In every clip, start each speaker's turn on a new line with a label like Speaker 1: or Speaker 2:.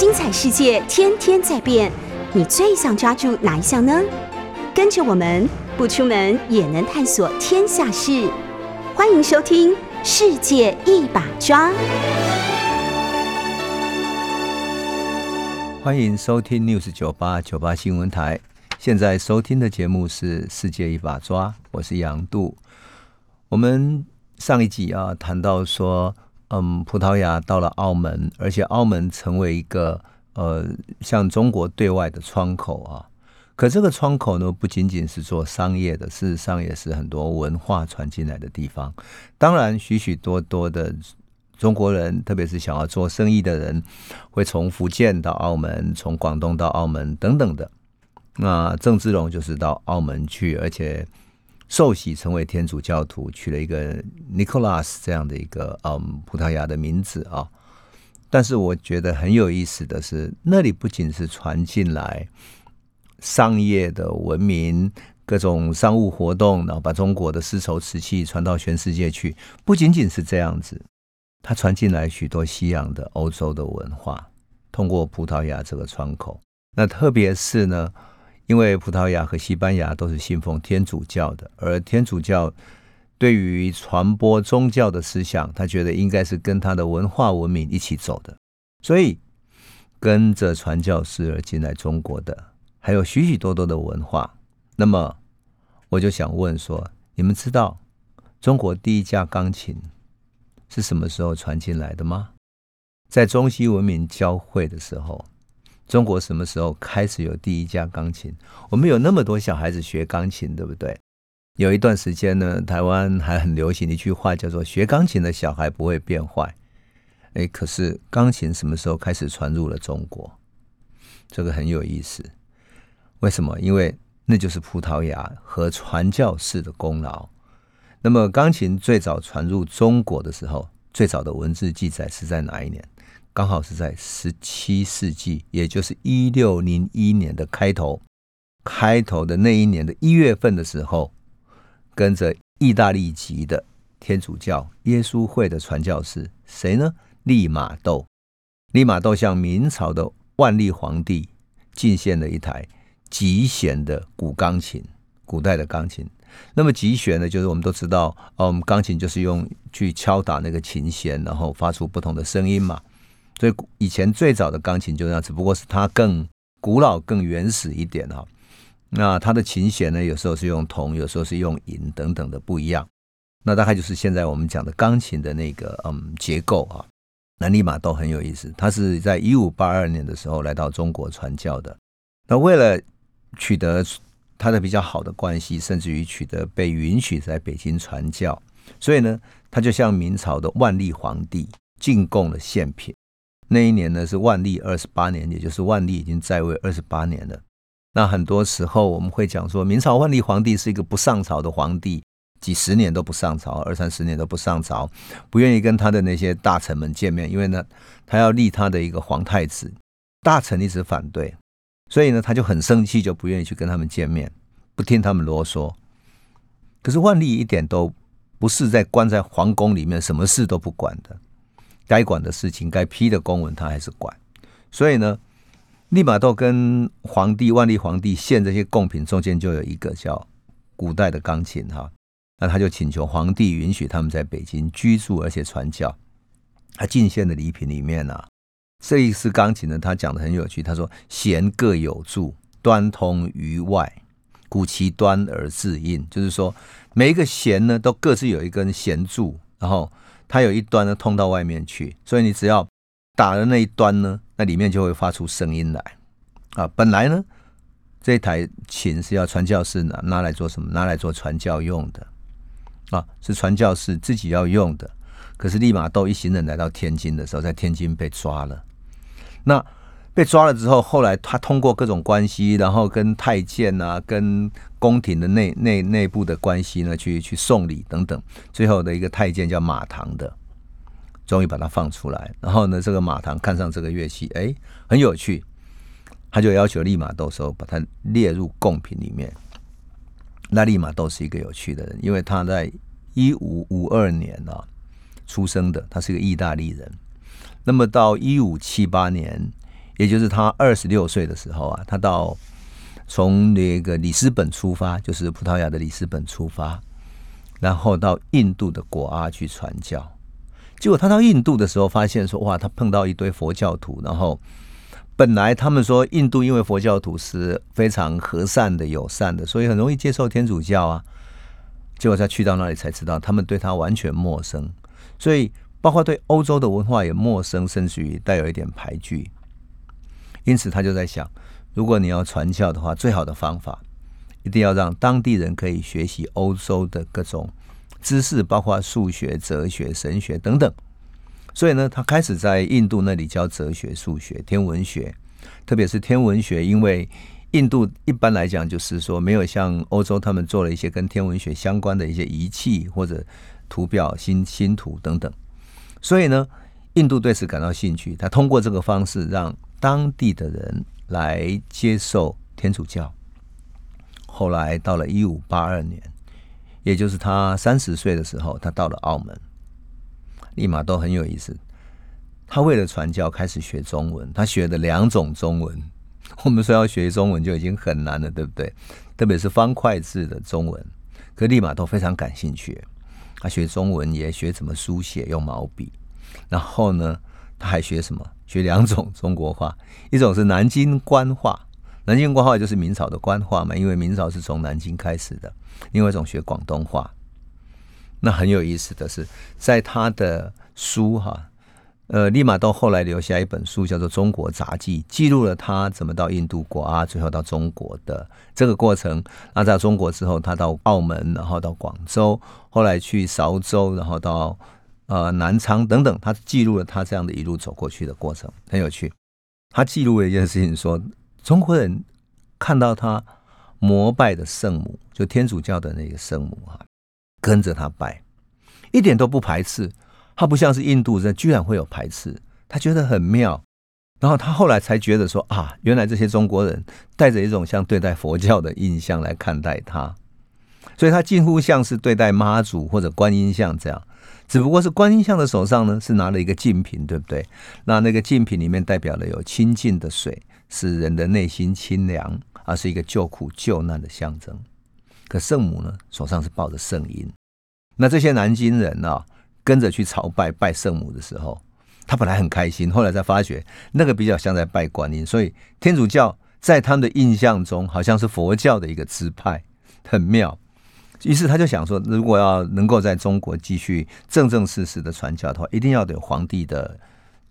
Speaker 1: 精彩世界天天在变，你最想抓住哪一项呢？跟着我们不出门也能探索天下事，欢迎收听《世界一把抓》。
Speaker 2: 欢迎收听 News 九八九八新闻台。现在收听的节目是《世界一把抓》，我是杨度。我们上一集啊谈到说，嗯，葡萄牙到了澳门，而且澳门成为一个呃像中国对外的窗口啊。可这个窗口呢，不仅仅是做商业的，事实上也是很多文化传进来的地方。当然，许许多多的中国人，特别是想要做生意的人，会从福建到澳门，从广东到澳门等等的。那郑芝龙就是到澳门去，而且受洗成为天主教徒，取了一个 Nicholas 这样的一个嗯葡萄牙的名字啊。但是我觉得很有意思的是，那里不仅是传进来商业的文明，各种商务活动，然后把中国的丝绸瓷器传到全世界去，不仅仅是这样子，它传进来许多西洋的欧洲的文化，通过葡萄牙这个窗口。那特别是呢。因为葡萄牙和西班牙都是信奉天主教的，而天主教对于传播宗教的思想，他觉得应该是跟他的文化文明一起走的，所以跟着传教士而进来中国的还有许许多多的文化。那么我就想问说，你们知道中国第一架钢琴是什么时候传进来的吗？在中西文明交汇的时候。中国什么时候开始有第一架钢琴？我们有那么多小孩子学钢琴，对不对？有一段时间呢，台湾还很流行一句话，叫做“学钢琴的小孩不会变坏”。哎，可是钢琴什么时候开始传入了中国？这个很有意思。为什么？因为那就是葡萄牙和传教士的功劳。那么，钢琴最早传入中国的时候，最早的文字记载是在哪一年？刚好是在十七世纪，也就是一六零一年的开头，开头的那一年的一月份的时候，跟着意大利籍的天主教耶稣会的传教士谁呢？利玛窦。利玛窦向明朝的万历皇帝进献了一台极弦的古钢琴，古代的钢琴。那么极弦呢，就是我们都知道，嗯，钢琴就是用去敲打那个琴弦，然后发出不同的声音嘛。所以以前最早的钢琴就这样，只不过是它更古老、更原始一点哈。那它的琴弦呢，有时候是用铜，有时候是用银等等的不一样。那大概就是现在我们讲的钢琴的那个嗯结构啊。那立马都很有意思，他是在一五八二年的时候来到中国传教的。那为了取得他的比较好的关系，甚至于取得被允许在北京传教，所以呢，他就向明朝的万历皇帝进贡了献品。那一年呢是万历二十八年，也就是万历已经在位二十八年了。那很多时候我们会讲说，明朝万历皇帝是一个不上朝的皇帝，几十年都不上朝，二三十年都不上朝，不愿意跟他的那些大臣们见面，因为呢，他要立他的一个皇太子，大臣一直反对，所以呢，他就很生气，就不愿意去跟他们见面，不听他们啰嗦。可是万历一点都不是在关在皇宫里面，什么事都不管的。该管的事情，该批的公文，他还是管。所以呢，利玛窦跟皇帝万历皇帝献这些贡品中间就有一个叫古代的钢琴哈。那他就请求皇帝允许他们在北京居住，而且传教。他进献的礼品里面呢，这一支钢琴呢，他讲的很有趣。他说：“弦各有柱，端通于外，鼓其端而自应。”就是说，每一个弦呢，都各自有一根弦柱，然后。它有一端呢通到外面去，所以你只要打的那一端呢，那里面就会发出声音来啊。本来呢，这台琴是要传教士拿拿来做什么？拿来做传教用的啊，是传教士自己要用的。可是利玛窦一行人来到天津的时候，在天津被抓了。那被抓了之后，后来他通过各种关系，然后跟太监啊，跟宫廷的内内内部的关系呢，去去送礼等等。最后的一个太监叫马唐的，终于把他放出来。然后呢，这个马唐看上这个乐器，哎，很有趣，他就要求利玛窦说把它列入贡品里面。那利玛窦是一个有趣的人，因为他在一五五二年啊出生的，他是个意大利人。那么到一五七八年。也就是他二十六岁的时候啊，他到从那个里斯本出发，就是葡萄牙的里斯本出发，然后到印度的果阿去传教。结果他到印度的时候，发现说哇，他碰到一堆佛教徒，然后本来他们说印度因为佛教徒是非常和善的、友善的，所以很容易接受天主教啊。结果他去到那里才知道，他们对他完全陌生，所以包括对欧洲的文化也陌生，甚至于带有一点排拒。因此，他就在想，如果你要传教的话，最好的方法一定要让当地人可以学习欧洲的各种知识，包括数学、哲学、神学等等。所以呢，他开始在印度那里教哲学、数学、天文学，特别是天文学，因为。印度一般来讲，就是说没有像欧洲他们做了一些跟天文学相关的一些仪器或者图表、星星图等等，所以呢，印度对此感到兴趣。他通过这个方式让当地的人来接受天主教。后来到了一五八二年，也就是他三十岁的时候，他到了澳门，立马都很有意思。他为了传教，开始学中文。他学的两种中文。我们说要学中文就已经很难了，对不对？特别是方块字的中文，可立马都非常感兴趣。他学中文也学怎么书写，用毛笔。然后呢，他还学什么？学两种中国话，一种是南京官话，南京官话就是明朝的官话嘛，因为明朝是从南京开始的。另外一种学广东话。那很有意思的是，在他的书哈。呃，利马到后来留下一本书，叫做《中国杂记》，记录了他怎么到印度国啊，最后到中国的这个过程。那在中国之后，他到澳门，然后到广州，后来去韶州，然后到呃南昌等等，他记录了他这样的一路走过去的过程，很有趣。他记录了一件事情，说中国人看到他膜拜的圣母，就天主教的那个圣母啊，跟着他拜，一点都不排斥。他不像是印度人，居然会有排斥，他觉得很妙。然后他后来才觉得说啊，原来这些中国人带着一种像对待佛教的印象来看待他，所以他近乎像是对待妈祖或者观音像这样。只不过是观音像的手上呢是拿了一个净瓶，对不对？那那个净瓶里面代表了有清净的水，使人的内心清凉，而是一个救苦救难的象征。可圣母呢手上是抱着圣婴，那这些南京人啊？跟着去朝拜拜圣母的时候，他本来很开心，后来才发觉那个比较像在拜观音，所以天主教在他们的印象中好像是佛教的一个支派，很妙。于是他就想说，如果要能够在中国继续正正式式的传教的话，一定要有皇帝的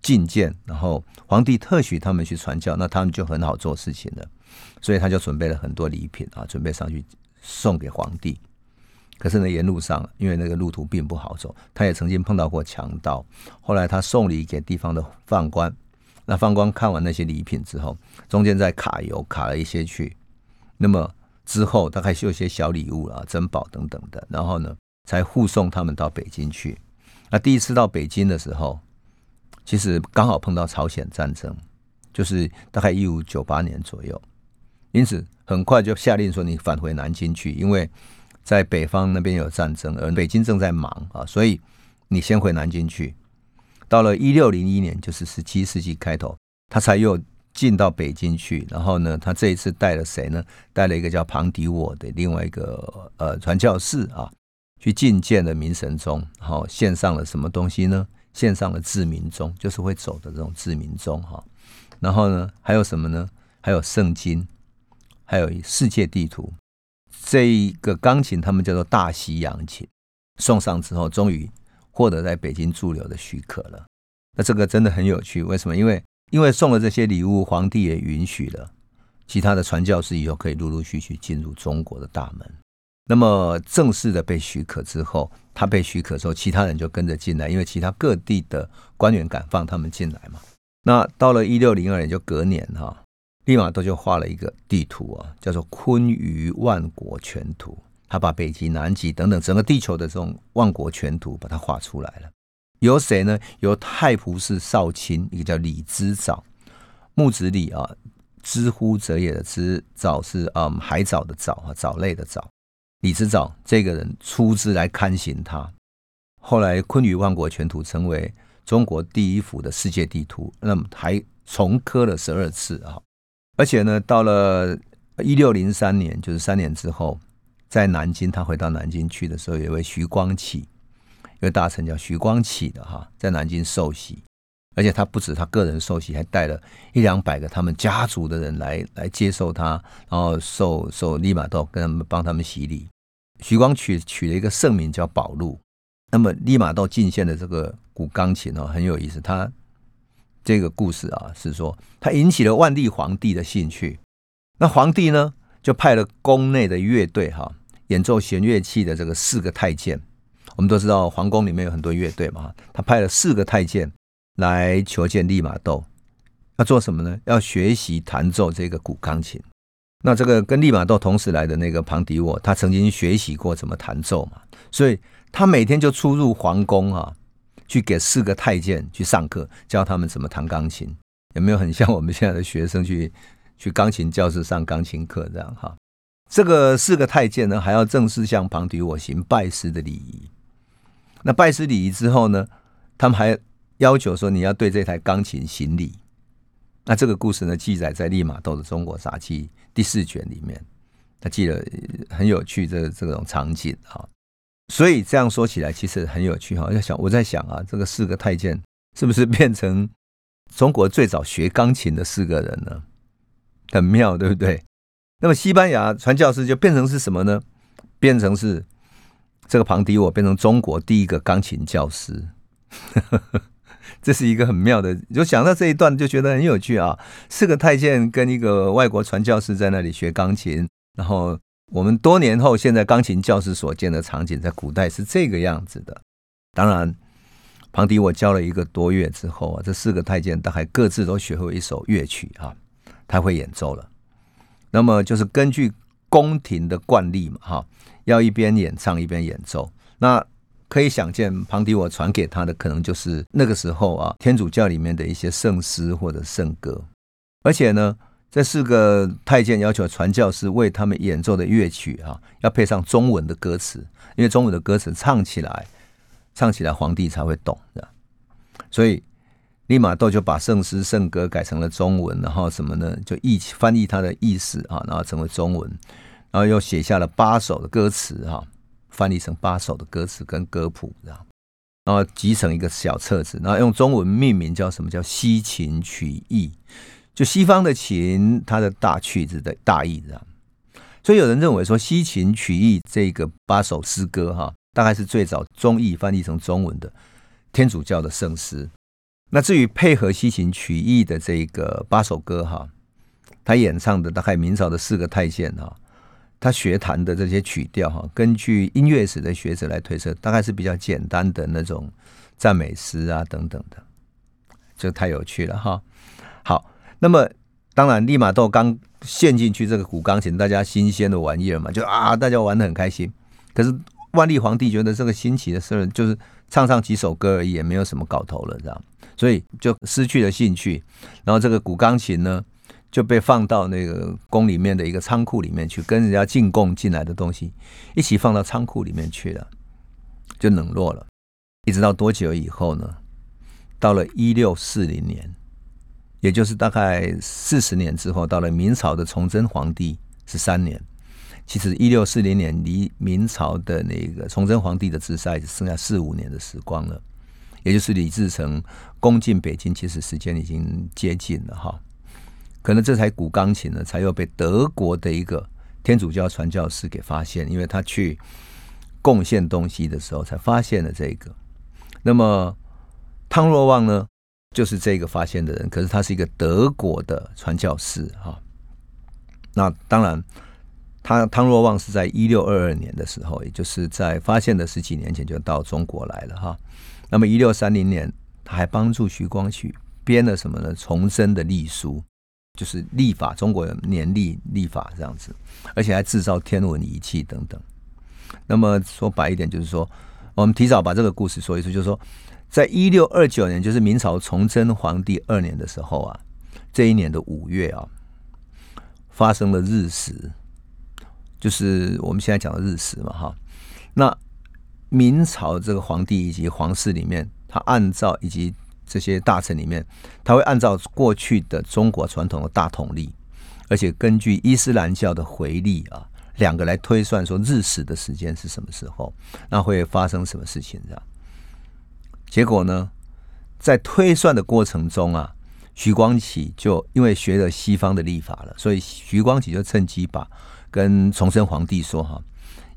Speaker 2: 觐见，然后皇帝特许他们去传教，那他们就很好做事情了。所以他就准备了很多礼品啊，准备上去送给皇帝。可是呢，沿路上因为那个路途并不好走，他也曾经碰到过强盗。后来他送礼给地方的犯官，那犯官看完那些礼品之后，中间再卡油卡了一些去。那么之后大概是有些小礼物啊、珍宝等等的，然后呢，才护送他们到北京去。那第一次到北京的时候，其实刚好碰到朝鲜战争，就是大概一五九八年左右，因此很快就下令说你返回南京去，因为。在北方那边有战争，而北京正在忙啊，所以你先回南京去。到了一六零一年，就是十七世纪开头，他才又进到北京去。然后呢，他这一次带了谁呢？带了一个叫庞迪沃的另外一个呃传教士啊，去觐见了明神宗，然后献上了什么东西呢？献上了志明钟，就是会走的这种志明钟哈。然后呢，还有什么呢？还有圣经，还有世界地图。这一个钢琴，他们叫做大西洋琴，送上之后，终于获得在北京驻留的许可了。那这个真的很有趣，为什么？因为因为送了这些礼物，皇帝也允许了其他的传教士以后可以陆陆续续进入中国的大门。那么正式的被许可之后，他被许可之后，其他人就跟着进来，因为其他各地的官员敢放他们进来嘛。那到了一六零二年，就隔年哈。立马都就画了一个地图啊，叫做《坤舆万国全图》。他把北极、南极等等整个地球的这种万国全图把它画出来了。由谁呢？由太仆寺少卿，一个叫李之藻，木子李啊，知乎者也的知藻是嗯海藻的藻啊，藻类的藻。李之藻这个人出资来刊行他。后来《昆舆万国全图》成为中国第一幅的世界地图，那么还。重刻了十二次啊。而且呢，到了一六零三年，就是三年之后，在南京，他回到南京去的时候，有一位徐光启，一个大臣叫徐光启的哈，在南京受洗。而且他不止他个人受洗，还带了一两百个他们家族的人来来接受他，然后受受利玛窦跟他们帮他们洗礼。徐光取取了一个圣名叫宝禄。那么利玛窦进献的这个古钢琴哦，很有意思。他这个故事啊，是说他引起了万历皇帝的兴趣。那皇帝呢，就派了宫内的乐队哈，演奏弦乐器的这个四个太监。我们都知道皇宫里面有很多乐队嘛，他派了四个太监。来求见利玛窦，要做什么呢？要学习弹奏这个古钢琴。那这个跟利玛窦同时来的那个庞迪沃，他曾经学习过怎么弹奏嘛，所以他每天就出入皇宫啊，去给四个太监去上课，教他们怎么弹钢琴。有没有很像我们现在的学生去去钢琴教室上钢琴课这样哈？这个四个太监呢，还要正式向庞迪沃行拜师的礼仪。那拜师礼仪之后呢，他们还。要求说你要对这台钢琴行礼，那这个故事呢记载在《利玛窦的中国杂记》第四卷里面，他记得很有趣这这种场景啊，所以这样说起来其实很有趣哈。要想，我在想啊，这个四个太监是不是变成中国最早学钢琴的四个人呢？很妙，对不对？那么西班牙传教士就变成是什么呢？变成是这个庞迪我变成中国第一个钢琴教师。这是一个很妙的，就想到这一段就觉得很有趣啊。四个太监跟一个外国传教士在那里学钢琴，然后我们多年后现在钢琴教室所见的场景，在古代是这个样子的。当然，庞迪我教了一个多月之后啊，这四个太监大概各自都学会一首乐曲啊，他会演奏了。那么就是根据宫廷的惯例嘛，哈，要一边演唱一边演奏。那可以想见，庞迪我传给他的可能就是那个时候啊，天主教里面的一些圣诗或者圣歌。而且呢，这四个太监要求传教士为他们演奏的乐曲啊，要配上中文的歌词，因为中文的歌词唱起来，唱起来皇帝才会懂的。所以利玛窦就把圣诗圣歌改成了中文，然后什么呢？就译翻译它的意思啊，然后成为中文，然后又写下了八首的歌词哈。翻译成八首的歌词跟歌谱，然后然后集成一个小册子，然后用中文命名叫什么叫西琴曲意，就西方的琴，它的大曲子的大意这样。所以有人认为说西琴曲意这个八首诗歌哈，大概是最早中译翻译成中文的天主教的圣诗。那至于配合西琴曲意的这个八首歌哈，他演唱的大概明朝的四个太监哈。他学弹的这些曲调哈，根据音乐史的学者来推测，大概是比较简单的那种赞美诗啊等等的，这太有趣了哈。好，那么当然利玛窦刚陷进去这个古钢琴，大家新鲜的玩意儿嘛，就啊大家玩的很开心。可是万历皇帝觉得这个新奇的事儿，就是唱上几首歌而已，也没有什么搞头了，这样，所以就失去了兴趣。然后这个古钢琴呢？就被放到那个宫里面的一个仓库里面去，跟人家进贡进来的东西一起放到仓库里面去了，就冷落了。一直到多久以后呢？到了一六四零年，也就是大概四十年之后，到了明朝的崇祯皇帝十三年。其实一六四零年离明朝的那个崇祯皇帝的自杀只剩下四五年的时光了，也就是李自成攻进北京，其实时间已经接近了哈。可能这台古钢琴呢，才又被德国的一个天主教传教士给发现，因为他去贡献东西的时候才发现了这个。那么汤若望呢，就是这个发现的人，可是他是一个德国的传教士哈。那当然，他汤若望是在一六二二年的时候，也就是在发现的十几年前就到中国来了哈。那么一六三零年，他还帮助徐光启编了什么呢？重生的历书。就是历法，中国年历历法这样子，而且还制造天文仪器等等。那么说白一点，就是说，我们提早把这个故事说一说，就是说，在一六二九年，就是明朝崇祯皇帝二年的时候啊，这一年的五月啊，发生了日食，就是我们现在讲的日食嘛，哈。那明朝这个皇帝以及皇室里面，他按照以及这些大臣里面，他会按照过去的中国传统的大统历，而且根据伊斯兰教的回历啊，两个来推算说日食的时间是什么时候，那会发生什么事情这样。结果呢，在推算的过程中啊，徐光启就因为学了西方的历法了，所以徐光启就趁机把跟崇祯皇帝说哈，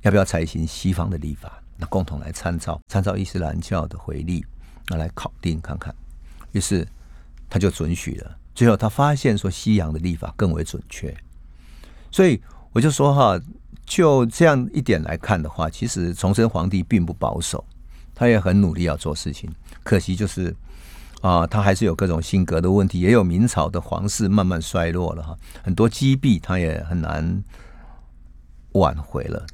Speaker 2: 要不要采行西方的历法，那共同来参照参照伊斯兰教的回历，那来考定看看。于是他就准许了。最后他发现说西洋的历法更为准确，所以我就说哈，就这样一点来看的话，其实崇祯皇帝并不保守，他也很努力要做事情。可惜就是啊，他还是有各种性格的问题，也有明朝的皇室慢慢衰落了哈，很多积弊他也很难挽回了。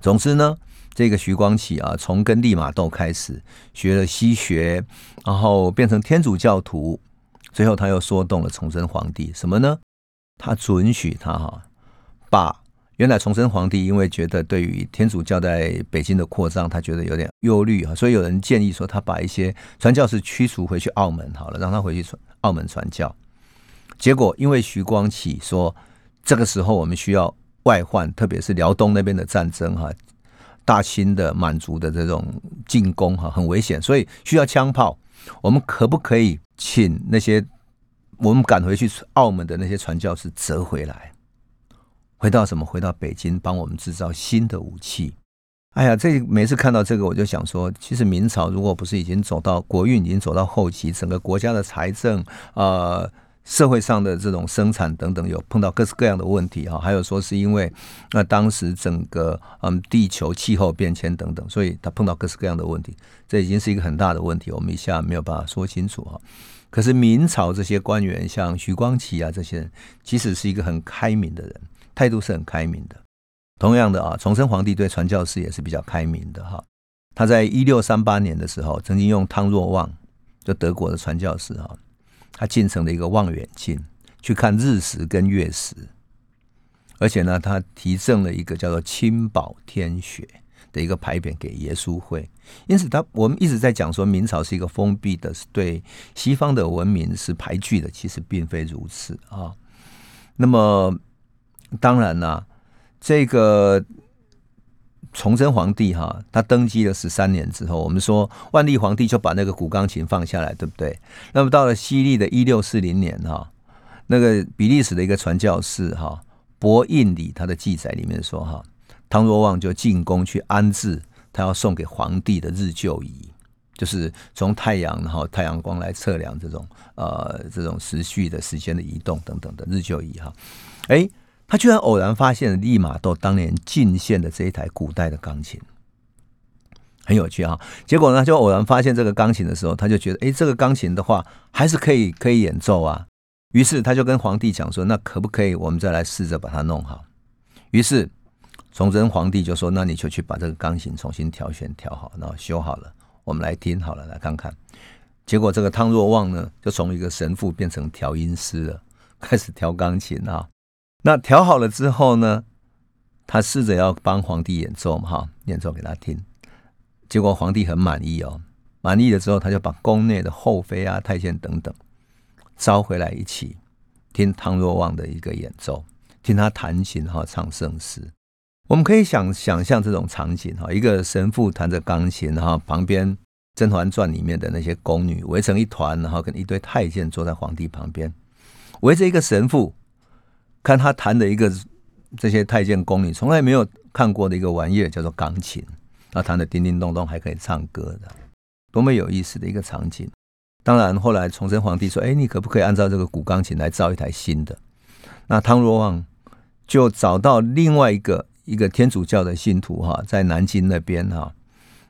Speaker 2: 总之呢。这个徐光启啊，从跟利玛窦开始学了西学，然后变成天主教徒，最后他又说动了崇祯皇帝，什么呢？他准许他哈，把原来崇祯皇帝因为觉得对于天主教在北京的扩张，他觉得有点忧虑啊，所以有人建议说，他把一些传教士驱逐回去澳门好了，让他回去传澳门传教。结果因为徐光启说，这个时候我们需要外患，特别是辽东那边的战争哈。大清的满族的这种进攻哈很危险，所以需要枪炮。我们可不可以请那些我们赶回去澳门的那些传教士折回来，回到什么？回到北京帮我们制造新的武器？哎呀，这每次看到这个，我就想说，其实明朝如果不是已经走到国运已经走到后期，整个国家的财政啊。社会上的这种生产等等，有碰到各式各样的问题哈，还有说是因为那当时整个嗯地球气候变迁等等，所以他碰到各式各样的问题，这已经是一个很大的问题，我们一下没有办法说清楚哈。可是明朝这些官员，像徐光启啊这些人，其实是一个很开明的人，态度是很开明的。同样的啊，崇祯皇帝对传教士也是比较开明的哈。他在一六三八年的时候，曾经用汤若望，就德国的传教士哈。他进城的一个望远镜去看日食跟月食，而且呢，他提赠了一个叫做“清宝天学”的一个牌匾给耶稣会。因此，他我们一直在讲说明朝是一个封闭的，是对西方的文明是排拒的，其实并非如此啊。那么，当然呢，这个。崇祯皇帝哈，他登基了十三年之后，我们说万历皇帝就把那个古钢琴放下来，对不对？那么到了西历的一六四零年哈，那个比利时的一个传教士哈博印里他的记载里面说哈，汤若望就进宫去安置他要送给皇帝的日旧仪，就是从太阳然后太阳光来测量这种呃这种时序的时间的移动等等的日旧仪哈，哎。他居然偶然发现了利玛窦当年进献的这一台古代的钢琴，很有趣啊。结果呢，就偶然发现这个钢琴的时候，他就觉得，哎，这个钢琴的话还是可以可以演奏啊。于是他就跟皇帝讲说，那可不可以我们再来试着把它弄好？于是崇祯皇帝就说，那你就去把这个钢琴重新调弦调好，然后修好了，我们来听好了，来看看。结果这个汤若望呢，就从一个神父变成调音师了，开始调钢琴啊。那调好了之后呢，他试着要帮皇帝演奏嘛，哈，演奏给他听。结果皇帝很满意哦，满意了之后，他就把宫内的后妃啊、太监等等招回来一起听汤若望的一个演奏，听他弹琴哈，唱圣诗。我们可以想想象这种场景哈，一个神父弹着钢琴哈，旁边《甄嬛传》里面的那些宫女围成一团，然后跟一堆太监坐在皇帝旁边，围着一个神父。看他弹的一个这些太监宫女从来没有看过的一个玩意儿，叫做钢琴，他，弹的叮叮咚咚，还可以唱歌的，多么有意思的一个场景！当然，后来崇祯皇帝说：“哎，你可不可以按照这个古钢琴来造一台新的？”那汤若望就找到另外一个一个天主教的信徒哈，在南京那边哈，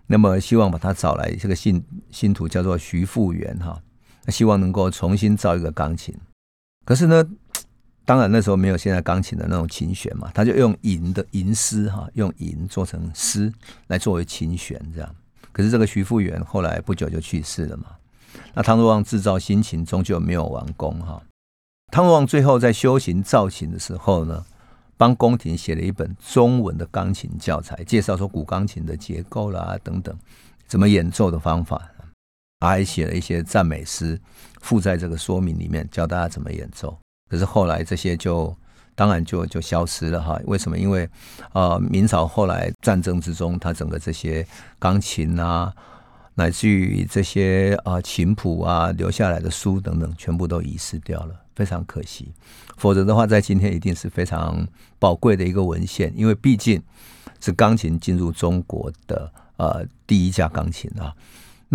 Speaker 2: 那么希望把他找来，这个信信徒叫做徐复元哈，希望能够重新造一个钢琴，可是呢？当然那时候没有现在钢琴的那种琴弦嘛，他就用银的银丝哈，用银做成丝来作为琴弦这样。可是这个徐复元后来不久就去世了嘛，那汤若望制造新琴终究没有完工哈。汤若望最后在修行造琴的时候呢，帮宫廷写了一本中文的钢琴教材，介绍说古钢琴的结构啦等等，怎么演奏的方法。还写了一些赞美诗附在这个说明里面，教大家怎么演奏。可是后来这些就当然就就消失了哈。为什么？因为呃，明朝后来战争之中，它整个这些钢琴啊，乃至于这些啊琴谱啊留下来的书等等，全部都遗失掉了，非常可惜。否则的话，在今天一定是非常宝贵的一个文献，因为毕竟是钢琴进入中国的呃第一架钢琴啊。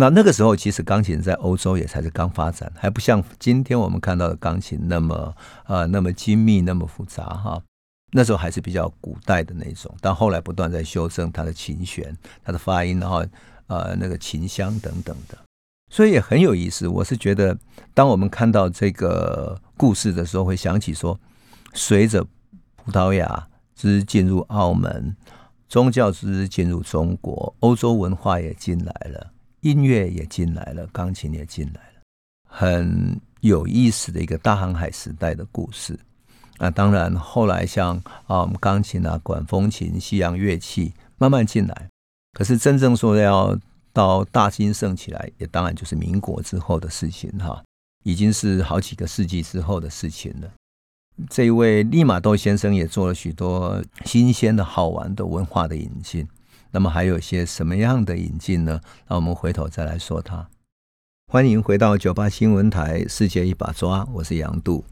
Speaker 2: 那那个时候，其实钢琴在欧洲也才是刚发展，还不像今天我们看到的钢琴那么呃那么精密、那么复杂哈。那时候还是比较古代的那种，但后来不断在修正它的琴弦、它的发音，然后呃那个琴箱等等的，所以也很有意思。我是觉得，当我们看到这个故事的时候，会想起说，随着葡萄牙之进入澳门，宗教之进入中国，欧洲文化也进来了。音乐也进来了，钢琴也进来了，很有意思的一个大航海时代的故事。那当然，后来像啊，我们钢琴啊、管风琴、西洋乐器慢慢进来。可是真正说要到大兴盛起来，也当然就是民国之后的事情哈，已经是好几个世纪之后的事情了。这一位利玛窦先生也做了许多新鲜的好玩的文化的引进。那么还有一些什么样的引进呢？那我们回头再来说它。欢迎回到九八新闻台《世界一把抓》，我是杨度。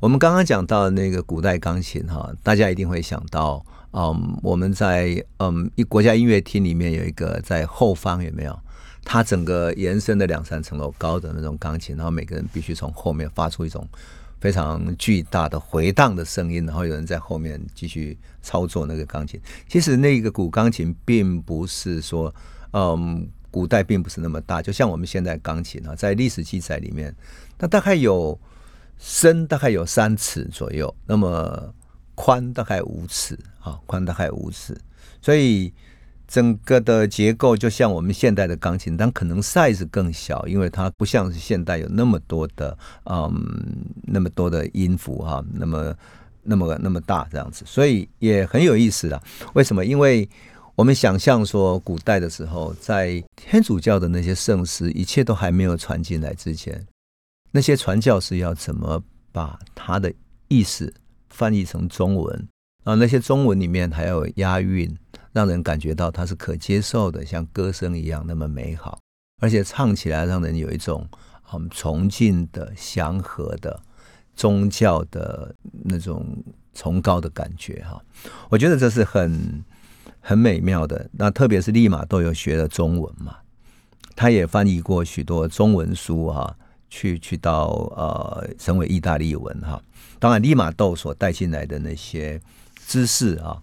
Speaker 2: 我们刚刚讲到那个古代钢琴哈，大家一定会想到，嗯，我们在嗯一国家音乐厅里面有一个在后方有没有？它整个延伸的两三层楼高的那种钢琴，然后每个人必须从后面发出一种。非常巨大的回荡的声音，然后有人在后面继续操作那个钢琴。其实那个古钢琴并不是说，嗯，古代并不是那么大，就像我们现在钢琴啊，在历史记载里面，它大概有深大概有三尺左右，那么宽大概五尺啊，宽大概五尺，所以。整个的结构就像我们现代的钢琴，但可能 size 更小，因为它不像是现代有那么多的嗯那么多的音符哈，那么那么那么大这样子，所以也很有意思啊。为什么？因为我们想象说，古代的时候，在天主教的那些圣诗，一切都还没有传进来之前，那些传教士要怎么把它的意思翻译成中文？啊，那些中文里面还有押韵，让人感觉到它是可接受的，像歌声一样那么美好，而且唱起来让人有一种很崇敬的、祥和的宗教的那种崇高的感觉哈。我觉得这是很很美妙的。那特别是立马都有学了中文嘛，他也翻译过许多中文书哈，去去到呃成为意大利文哈。当然，利马窦所带进来的那些。知识啊，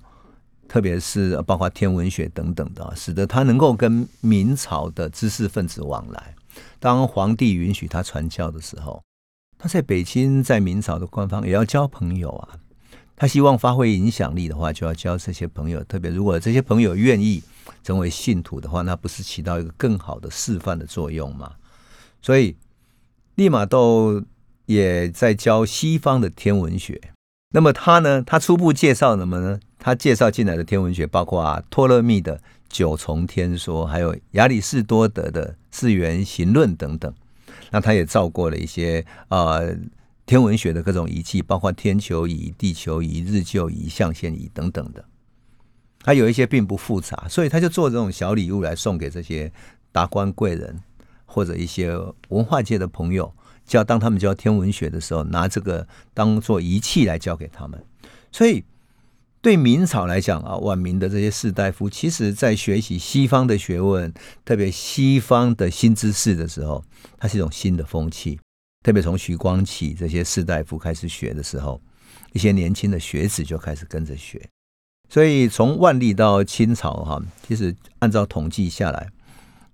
Speaker 2: 特别是包括天文学等等的，使得他能够跟明朝的知识分子往来。当皇帝允许他传教的时候，他在北京，在明朝的官方也要交朋友啊。他希望发挥影响力的话，就要交这些朋友。特别如果这些朋友愿意成为信徒的话，那不是起到一个更好的示范的作用吗？所以，利玛窦也在教西方的天文学。那么他呢？他初步介绍什么呢？他介绍进来的天文学包括啊托勒密的九重天说，还有亚里士多德的四元形论等等。那他也照过了一些呃天文学的各种仪器，包括天球仪、地球仪、日旧仪、象限仪等等的。他有一些并不复杂，所以他就做这种小礼物来送给这些达官贵人或者一些文化界的朋友。教当他们教天文学的时候，拿这个当做仪器来教给他们。所以，对明朝来讲啊，晚明的这些士大夫，其实在学习西方的学问，特别西方的新知识的时候，它是一种新的风气。特别从徐光启这些士大夫开始学的时候，一些年轻的学子就开始跟着学。所以，从万历到清朝哈，其实按照统计下来，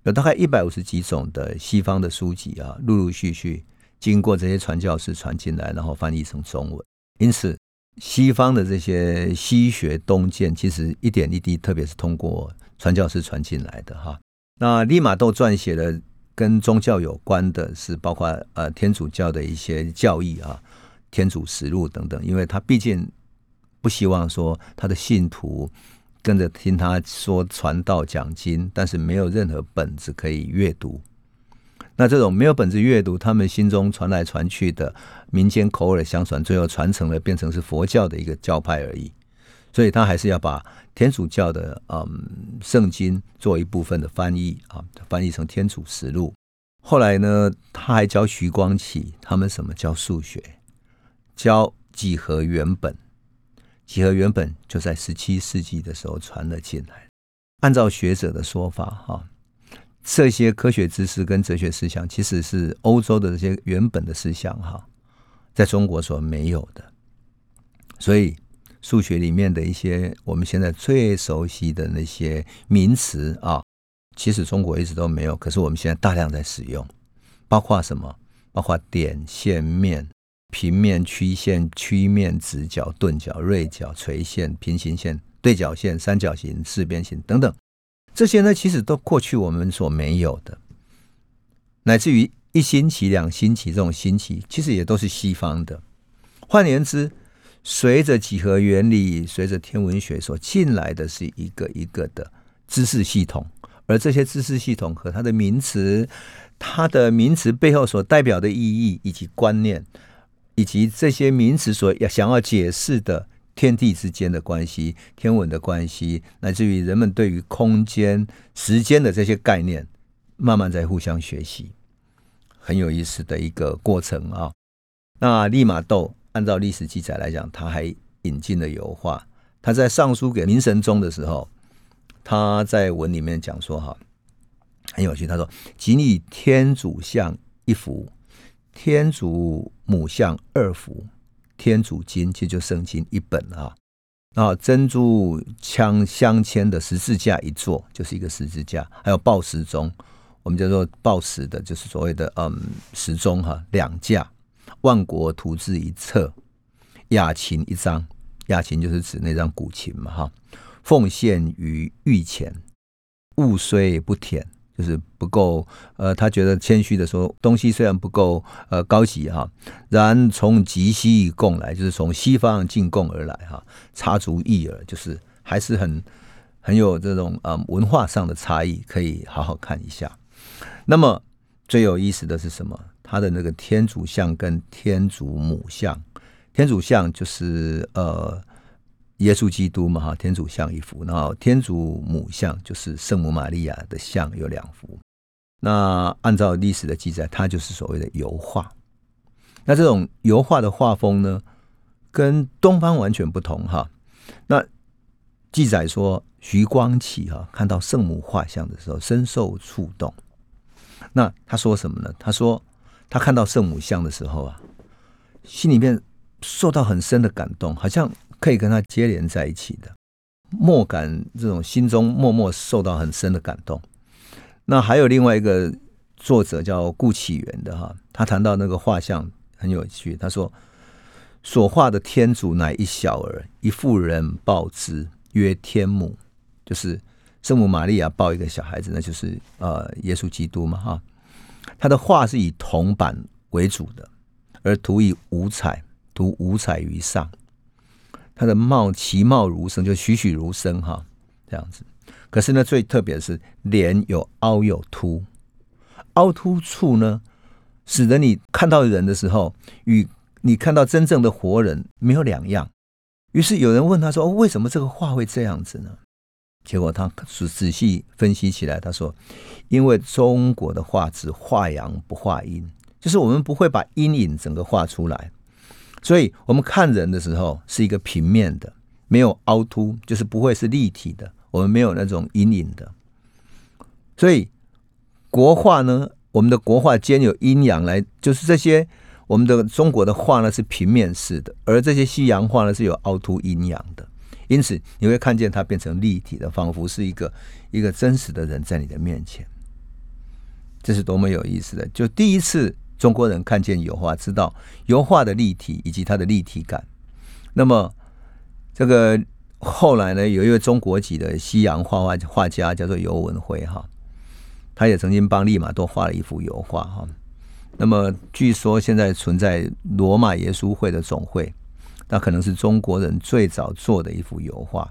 Speaker 2: 有大概一百五十几种的西方的书籍啊，陆陆续续。经过这些传教士传进来，然后翻译成中文，因此西方的这些西学东渐，其实一点一滴，特别是通过传教士传进来的哈。那利玛窦撰写的跟宗教有关的是包括呃天主教的一些教义啊，天主实录等等，因为他毕竟不希望说他的信徒跟着听他说传道讲经，但是没有任何本子可以阅读。那这种没有本质阅读，他们心中传来传去的民间口耳相传，最后传承了变成是佛教的一个教派而已。所以他还是要把天主教的嗯圣经做一部分的翻译啊，翻译成天主实录。后来呢，他还教徐光启他们什么教数学，教几何原本。几何原本就在十七世纪的时候传了进来。按照学者的说法，哈。这些科学知识跟哲学思想，其实是欧洲的这些原本的思想哈，在中国所没有的。所以数学里面的一些我们现在最熟悉的那些名词啊，其实中国一直都没有，可是我们现在大量在使用，包括什么？包括点、线、面、平面、曲线、曲面、直角、钝角、锐角、垂线、平行线、对角线、三角形、四边形等等。这些呢，其实都过去我们所没有的，乃至于一星期、两星期这种星期，其实也都是西方的。换言之，随着几何原理、随着天文学所进来的是一个一个的知识系统，而这些知识系统和它的名词、它的名词背后所代表的意义以及观念，以及这些名词所要想要解释的。天地之间的关系、天文的关系，乃至于人们对于空间、时间的这些概念，慢慢在互相学习，很有意思的一个过程啊。那利玛窦按照历史记载来讲，他还引进了油画。他在上书给明神宗的时候，他在文里面讲说：“哈，很有趣。”他说：“仅以天主像一幅，天主母像二幅。”天主经其实就圣经一本啊，然后珍珠枪镶嵌的十字架一座，就是一个十字架，还有报时钟，我们叫做报时的，就是所谓的嗯时钟哈，两架，万国图志一册，雅琴一张，雅琴就是指那张古琴嘛哈，奉献于御前，物虽不舔。就是不够，呃，他觉得谦虚的说，东西虽然不够，呃，高级哈，然从极西贡来，就是从西方进贡而来哈，差足异耳，就是还是很很有这种呃文化上的差异，可以好好看一下。那么最有意思的是什么？他的那个天主像跟天主母像，天主像就是呃。耶稣基督嘛，哈，天主像一幅，然后天主母像就是圣母玛利亚的像有两幅。那按照历史的记载，它就是所谓的油画。那这种油画的画风呢，跟东方完全不同哈。那记载说，徐光启哈看到圣母画像的时候，深受触动。那他说什么呢？他说他看到圣母像的时候啊，心里面受到很深的感动，好像。可以跟他接连在一起的，莫感这种心中默默受到很深的感动。那还有另外一个作者叫顾启源的哈，他谈到那个画像很有趣。他说所画的天主乃一小儿，一妇人抱之，曰天母，就是圣母玛利亚抱一个小孩子，那就是呃耶稣基督嘛哈。他的画是以铜板为主的，而涂以五彩，涂五彩于上。他的貌其貌如生，就栩栩如生哈，这样子。可是呢，最特别的是脸有凹有凸，凹凸处呢，使得你看到人的时候，与你看到真正的活人没有两样。于是有人问他说：“为什么这个画会这样子呢？”结果他仔仔细分析起来，他说：“因为中国的画只画阳不画阴，就是我们不会把阴影整个画出来。”所以我们看人的时候是一个平面的，没有凹凸，就是不会是立体的。我们没有那种阴影的。所以国画呢，我们的国画兼有阴阳来，就是这些我们的中国的画呢是平面式的，而这些西洋画呢是有凹凸阴阳的。因此你会看见它变成立体的，仿佛是一个一个真实的人在你的面前。这是多么有意思的！就第一次。中国人看见油画，知道油画的立体以及它的立体感。那么，这个后来呢，有一位中国籍的西洋画画画家叫做尤文辉哈，他也曾经帮利玛多画了一幅油画哈。那么，据说现在存在罗马耶稣会的总会，那可能是中国人最早做的一幅油画。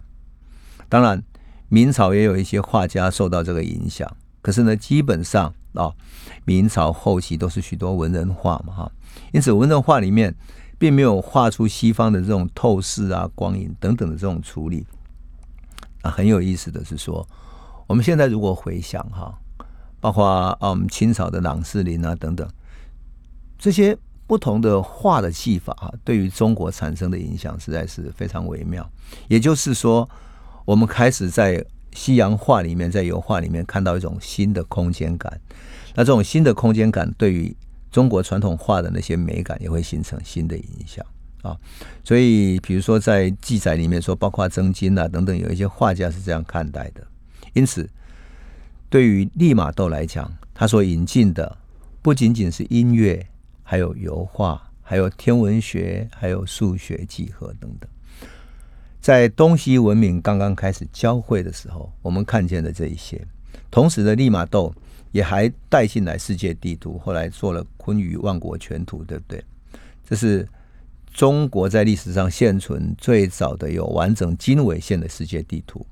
Speaker 2: 当然，明朝也有一些画家受到这个影响，可是呢，基本上啊，明朝后期都是许多文人画嘛哈，因此文人画里面并没有画出西方的这种透视啊、光影等等的这种处理。啊，很有意思的是说，我们现在如果回想哈，包括嗯清朝的郎世林啊等等这些不同的画的技法啊，对于中国产生的影响实在是非常微妙。也就是说，我们开始在西洋画里面，在油画里面看到一种新的空间感。那这种新的空间感，对于中国传统画的那些美感，也会形成新的影响。啊，所以比如说在记载里面说，包括曾经啊等等，有一些画家是这样看待的。因此，对于利玛窦来讲，他所引进的不仅仅是音乐，还有油画，还有天文学，还有数学、几何等等。在东西文明刚刚开始交汇的时候，我们看见的这一些，同时的利玛窦也还带进来世界地图，后来做了《坤舆万国全图》，对不对？这是。中国在历史上现存最早的有完整经纬线的世界地图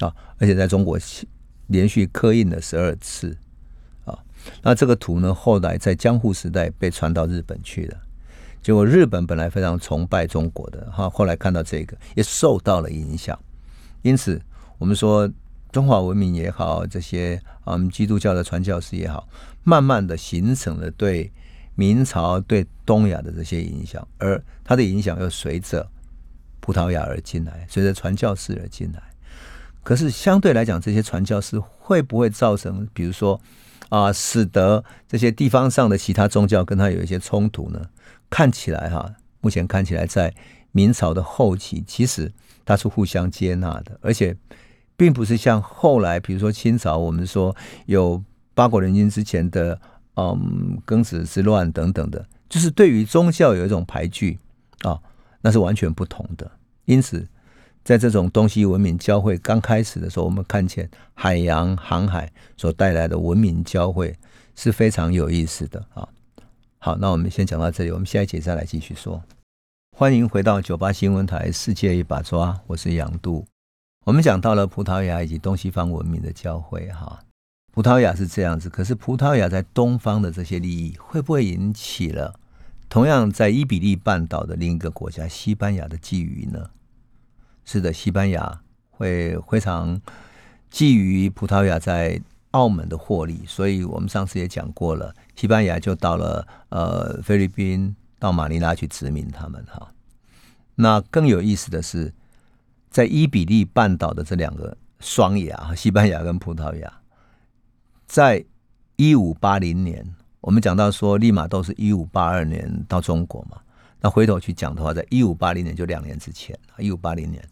Speaker 2: 啊，而且在中国连续刻印了十二次啊。那这个图呢，后来在江户时代被传到日本去了。结果日本本来非常崇拜中国的哈，后来看到这个也受到了影响。因此，我们说中华文明也好，这些嗯基督教的传教士也好，慢慢的形成了对。明朝对东亚的这些影响，而它的影响又随着葡萄牙而进来，随着传教士而进来。可是相对来讲，这些传教士会不会造成，比如说啊，使得这些地方上的其他宗教跟他有一些冲突呢？看起来哈，目前看起来在明朝的后期，其实它是互相接纳的，而且并不是像后来，比如说清朝，我们说有八国联军之前的。嗯，庚子之乱等等的，就是对于宗教有一种排拒啊，那是完全不同的。因此，在这种东西文明交汇刚开始的时候，我们看见海洋航海所带来的文明交汇是非常有意思的啊。好，那我们先讲到这里，我们下一节再来继续说。欢迎回到九八新闻台《世界一把抓》，我是杨度。我们讲到了葡萄牙以及东西方文明的交汇，哈。葡萄牙是这样子，可是葡萄牙在东方的这些利益会不会引起了同样在伊比利半岛的另一个国家西班牙的觊觎呢？是的，西班牙会非常觊觎葡萄牙在澳门的获利，所以我们上次也讲过了，西班牙就到了呃菲律宾到马尼拉去殖民他们哈。那更有意思的是，在伊比利半岛的这两个双牙，西班牙跟葡萄牙。在一五八零年，我们讲到说利马窦是一五八二年到中国嘛，那回头去讲的话，在一五八零年就两年之前，一五八零年，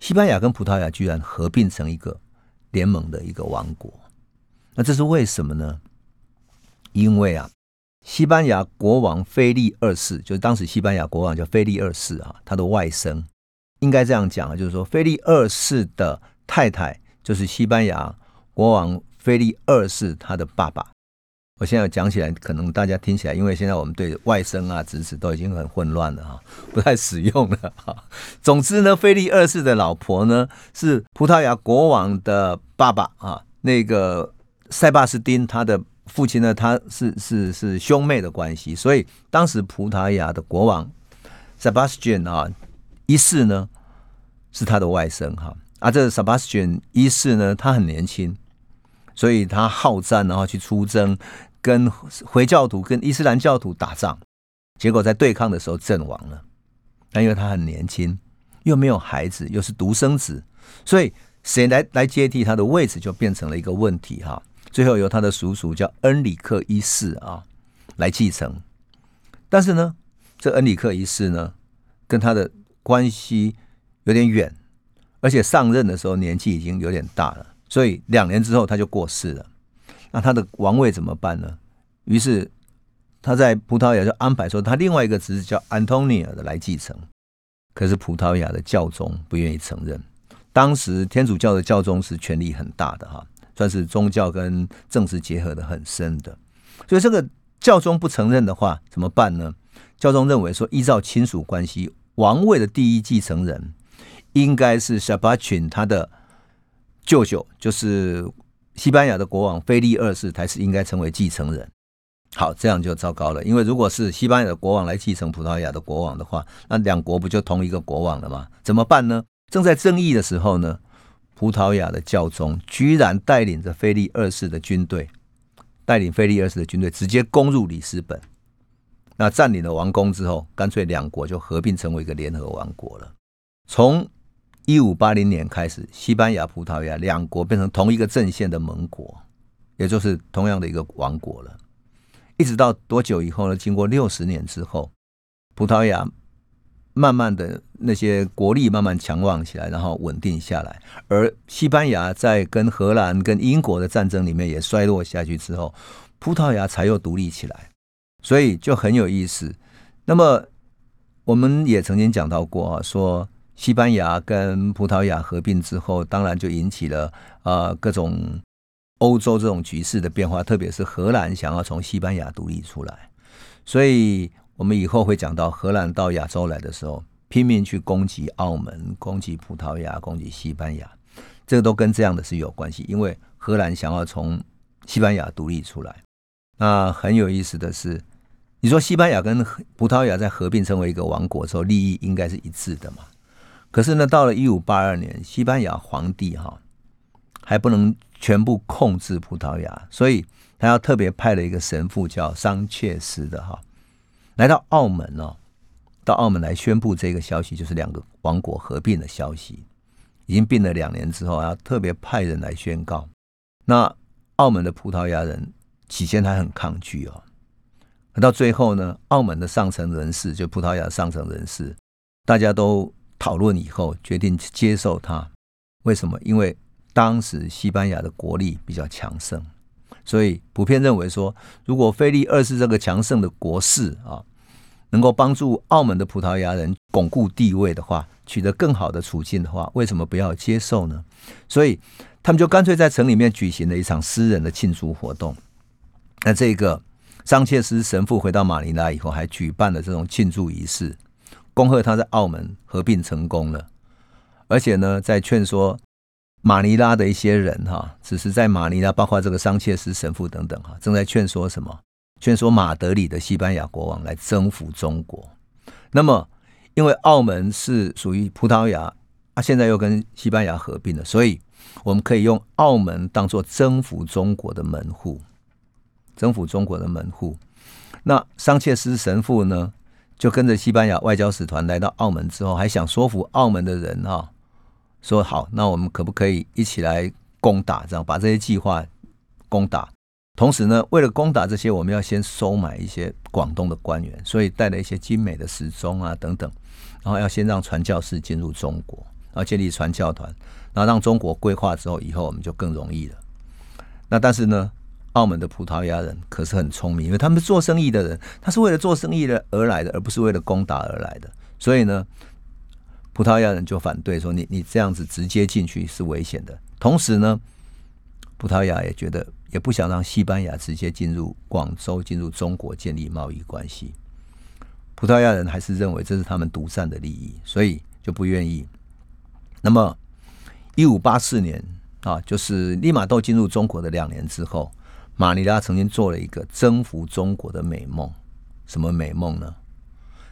Speaker 2: 西班牙跟葡萄牙居然合并成一个联盟的一个王国，那这是为什么呢？因为啊，西班牙国王菲利二世，就是当时西班牙国王叫菲利二世啊，他的外甥，应该这样讲啊，就是说菲利二世的太太就是西班牙国王。菲利二世他的爸爸，我现在讲起来，可能大家听起来，因为现在我们对外甥啊、侄子都已经很混乱了哈，不太使用了哈。总之呢，菲利二世的老婆呢是葡萄牙国王的爸爸啊，那个塞巴斯丁他的父亲呢，他是是是兄妹的关系，所以当时葡萄牙的国王塞巴斯丁啊一世呢是他的外甥哈，啊，这塞巴斯丁一世呢，他很年轻。所以他好战，然后去出征，跟回教徒、跟伊斯兰教徒打仗，结果在对抗的时候阵亡了。但因为他很年轻，又没有孩子，又是独生子，所以谁来来接替他的位置就变成了一个问题哈。最后由他的叔叔叫恩里克一世啊来继承。但是呢，这恩里克一世呢，跟他的关系有点远，而且上任的时候年纪已经有点大了。所以两年之后他就过世了，那他的王位怎么办呢？于是他在葡萄牙就安排说，他另外一个侄子叫安东尼尔的来继承。可是葡萄牙的教宗不愿意承认。当时天主教的教宗是权力很大的哈，算是宗教跟政治结合的很深的。所以这个教宗不承认的话怎么办呢？教宗认为说，依照亲属关系，王位的第一继承人应该是 s h a b a c h i n 他的。舅舅就是西班牙的国王菲利二世才是应该成为继承人。好，这样就糟糕了，因为如果是西班牙的国王来继承葡萄牙的国王的话，那两国不就同一个国王了吗？怎么办呢？正在争议的时候呢，葡萄牙的教宗居然带领着菲利二世的军队，带领菲利二世的军队直接攻入里斯本。那占领了王宫之后，干脆两国就合并成为一个联合王国了。从一五八零年开始，西班牙、葡萄牙两国变成同一个阵线的盟国，也就是同样的一个王国了。一直到多久以后呢？经过六十年之后，葡萄牙慢慢的那些国力慢慢强旺起来，然后稳定下来。而西班牙在跟荷兰、跟英国的战争里面也衰落下去之后，葡萄牙才又独立起来。所以就很有意思。那么我们也曾经讲到过啊，说西班牙跟葡萄牙合并之后，当然就引起了啊各种欧洲这种局势的变化，特别是荷兰想要从西班牙独立出来。所以我们以后会讲到荷兰到亚洲来的时候，拼命去攻击澳门、攻击葡萄牙、攻击西班牙，这个都跟这样的是有关系。因为荷兰想要从西班牙独立出来。那很有意思的是，你说西班牙跟葡萄牙在合并成为一个王国之后，利益应该是一致的嘛？可是呢，到了一五八二年，西班牙皇帝哈还不能全部控制葡萄牙，所以他要特别派了一个神父叫桑切斯的哈，来到澳门哦，到澳门来宣布这个消息，就是两个王国合并的消息。已经并了两年之后，要特别派人来宣告。那澳门的葡萄牙人。起先还很抗拒哦，可到最后呢，澳门的上层人士，就葡萄牙上层人士，大家都讨论以后，决定接受他。为什么？因为当时西班牙的国力比较强盛，所以普遍认为说，如果菲利二世这个强盛的国势啊，能够帮助澳门的葡萄牙人巩固地位的话，取得更好的处境的话，为什么不要接受呢？所以他们就干脆在城里面举行了一场私人的庆祝活动。那这个桑切斯神父回到马尼拉以后，还举办了这种庆祝仪式，恭贺他在澳门合并成功了。而且呢，在劝说马尼拉的一些人哈，只是在马尼拉，包括这个桑切斯神父等等哈，正在劝说什么？劝说马德里的西班牙国王来征服中国。那么，因为澳门是属于葡萄牙，啊，现在又跟西班牙合并了，所以我们可以用澳门当做征服中国的门户。征服中国的门户，那桑切斯神父呢，就跟着西班牙外交使团来到澳门之后，还想说服澳门的人哈，说好，那我们可不可以一起来攻打？这样把这些计划攻打。同时呢，为了攻打这些，我们要先收买一些广东的官员，所以带了一些精美的时钟啊等等，然后要先让传教士进入中国，然后建立传教团，然后让中国规划之后，以后我们就更容易了。那但是呢？澳门的葡萄牙人可是很聪明，因为他们做生意的人，他是为了做生意的而来的，而不是为了攻打而来的。所以呢，葡萄牙人就反对说：“你你这样子直接进去是危险的。”同时呢，葡萄牙也觉得也不想让西班牙直接进入广州、进入中国建立贸易关系。葡萄牙人还是认为这是他们独占的利益，所以就不愿意。那么，一五八四年啊，就是利玛窦进入中国的两年之后。马尼拉曾经做了一个征服中国的美梦，什么美梦呢？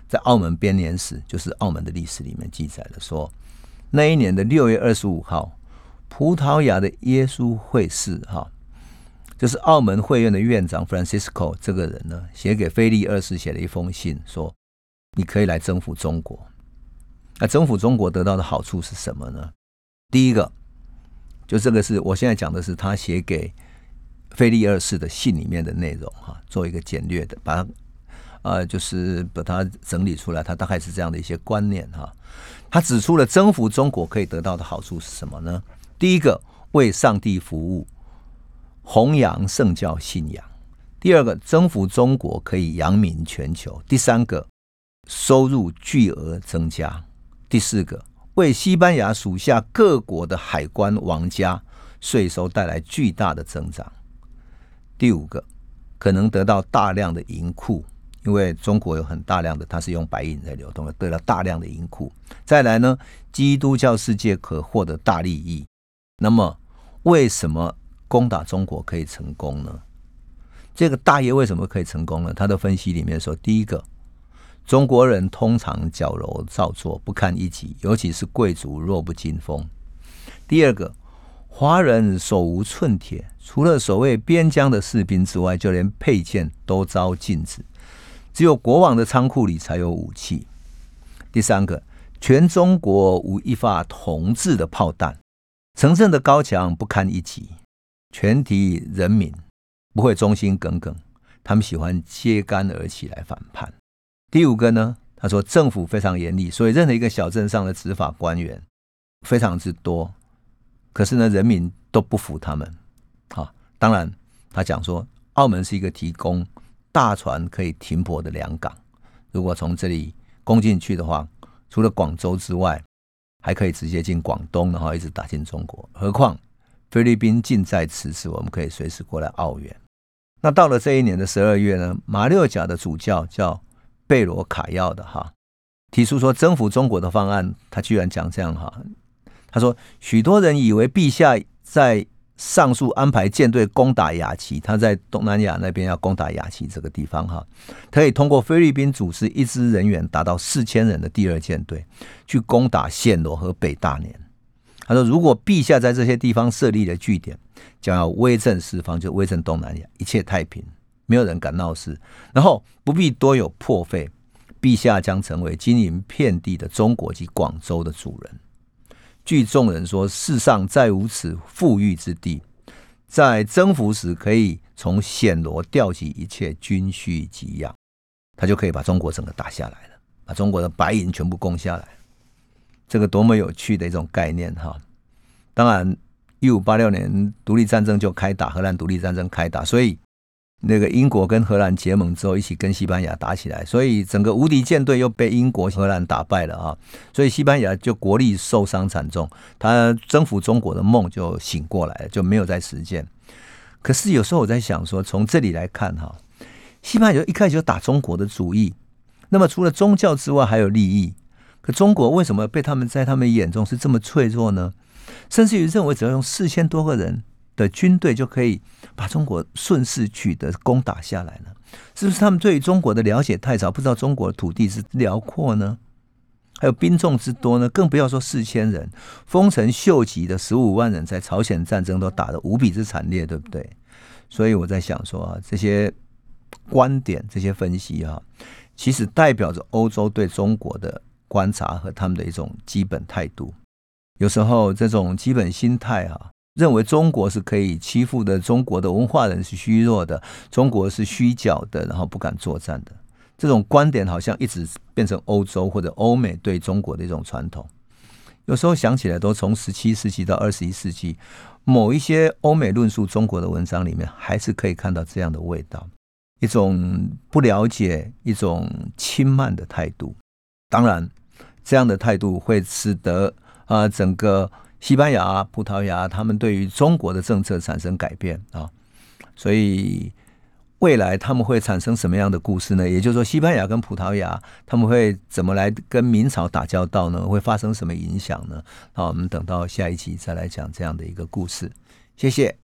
Speaker 2: 在澳门编年史，就是澳门的历史里面记载了，说那一年的六月二十五号，葡萄牙的耶稣会士哈，就是澳门会院的院长 Francisco 这个人呢，写给菲利二世写了一封信，说你可以来征服中国。那征服中国得到的好处是什么呢？第一个，就这个是我现在讲的是他写给。菲利二世的信里面的内容哈，做一个简略的，把它呃，就是把它整理出来。他大概是这样的一些观念哈。他指出了征服中国可以得到的好处是什么呢？第一个，为上帝服务，弘扬圣教信仰；第二个，征服中国可以扬名全球；第三个，收入巨额增加；第四个，为西班牙属下各国的海关王家税收带来巨大的增长。第五个，可能得到大量的银库，因为中国有很大量的，它是用白银在流动的，得了大量的银库。再来呢，基督教世界可获得大利益。那么，为什么攻打中国可以成功呢？这个大业为什么可以成功呢？他的分析里面说，第一个，中国人通常矫揉造作，不堪一击，尤其是贵族弱不禁风；第二个，华人手无寸铁，除了所谓边疆的士兵之外，就连配件都遭禁止，只有国王的仓库里才有武器；第三个，全中国无一发铜制的炮弹，城镇的高墙不堪一击，全体人民。不会忠心耿耿，他们喜欢揭竿而起来反叛。第五个呢，他说政府非常严厉，所以任何一个小镇上的执法官员非常之多，可是呢，人民都不服他们。啊，当然他讲说，澳门是一个提供大船可以停泊的两港，如果从这里攻进去的话，除了广州之外，还可以直接进广东，然后一直打进中国。何况菲律宾近在咫尺，我们可以随时过来澳援。那到了这一年的十二月呢，马六甲的主教叫贝罗卡要的哈，提出说征服中国的方案，他居然讲这样哈，他说许多人以为陛下在上述安排舰队攻打雅琪，他在东南亚那边要攻打雅琪这个地方哈，可以通过菲律宾组织一支人员达到四千人的第二舰队去攻打暹罗和北大年。他说如果陛下在这些地方设立了据点。将要威震四方，就威震东南亚，一切太平，没有人敢闹事，然后不必多有破费，陛下将成为经营遍地的中国及广州的主人。据众人说，世上再无此富裕之地，在征服时可以从暹罗调集一切军需给养，他就可以把中国整个打下来了，把中国的白银全部攻下来。这个多么有趣的一种概念哈！当然。一五八六年独立战争就开打，荷兰独立战争开打，所以那个英国跟荷兰结盟之后，一起跟西班牙打起来，所以整个无敌舰队又被英国、荷兰打败了啊！所以西班牙就国力受伤惨重，他征服中国的梦就醒过来了，就没有再实践。可是有时候我在想说，从这里来看哈，西班牙一开始就打中国的主意，那么除了宗教之外还有利益，可中国为什么被他们在他们眼中是这么脆弱呢？甚至于认为只要用四千多个人的军队就可以把中国顺势取得攻打下来呢？是不是他们对中国的了解太少，不知道中国土地之辽阔呢？还有兵众之多呢？更不要说四千人，丰臣秀吉的十五万人在朝鲜战争都打得无比之惨烈，对不对？所以我在想说啊，这些观点、这些分析啊，其实代表着欧洲对中国的观察和他们的一种基本态度。有时候这种基本心态啊，认为中国是可以欺负的，中国的文化人是虚弱的，中国是虚假的，然后不敢作战的，这种观点好像一直变成欧洲或者欧美对中国的一种传统。有时候想起来，都从十七世纪到二十一世纪，某一些欧美论述中国的文章里面，还是可以看到这样的味道，一种不了解、一种轻慢的态度。当然，这样的态度会使得。啊，整个西班牙、葡萄牙，他们对于中国的政策产生改变啊，所以未来他们会产生什么样的故事呢？也就是说，西班牙跟葡萄牙他们会怎么来跟明朝打交道呢？会发生什么影响呢？好，我们等到下一集再来讲这样的一个故事。谢谢。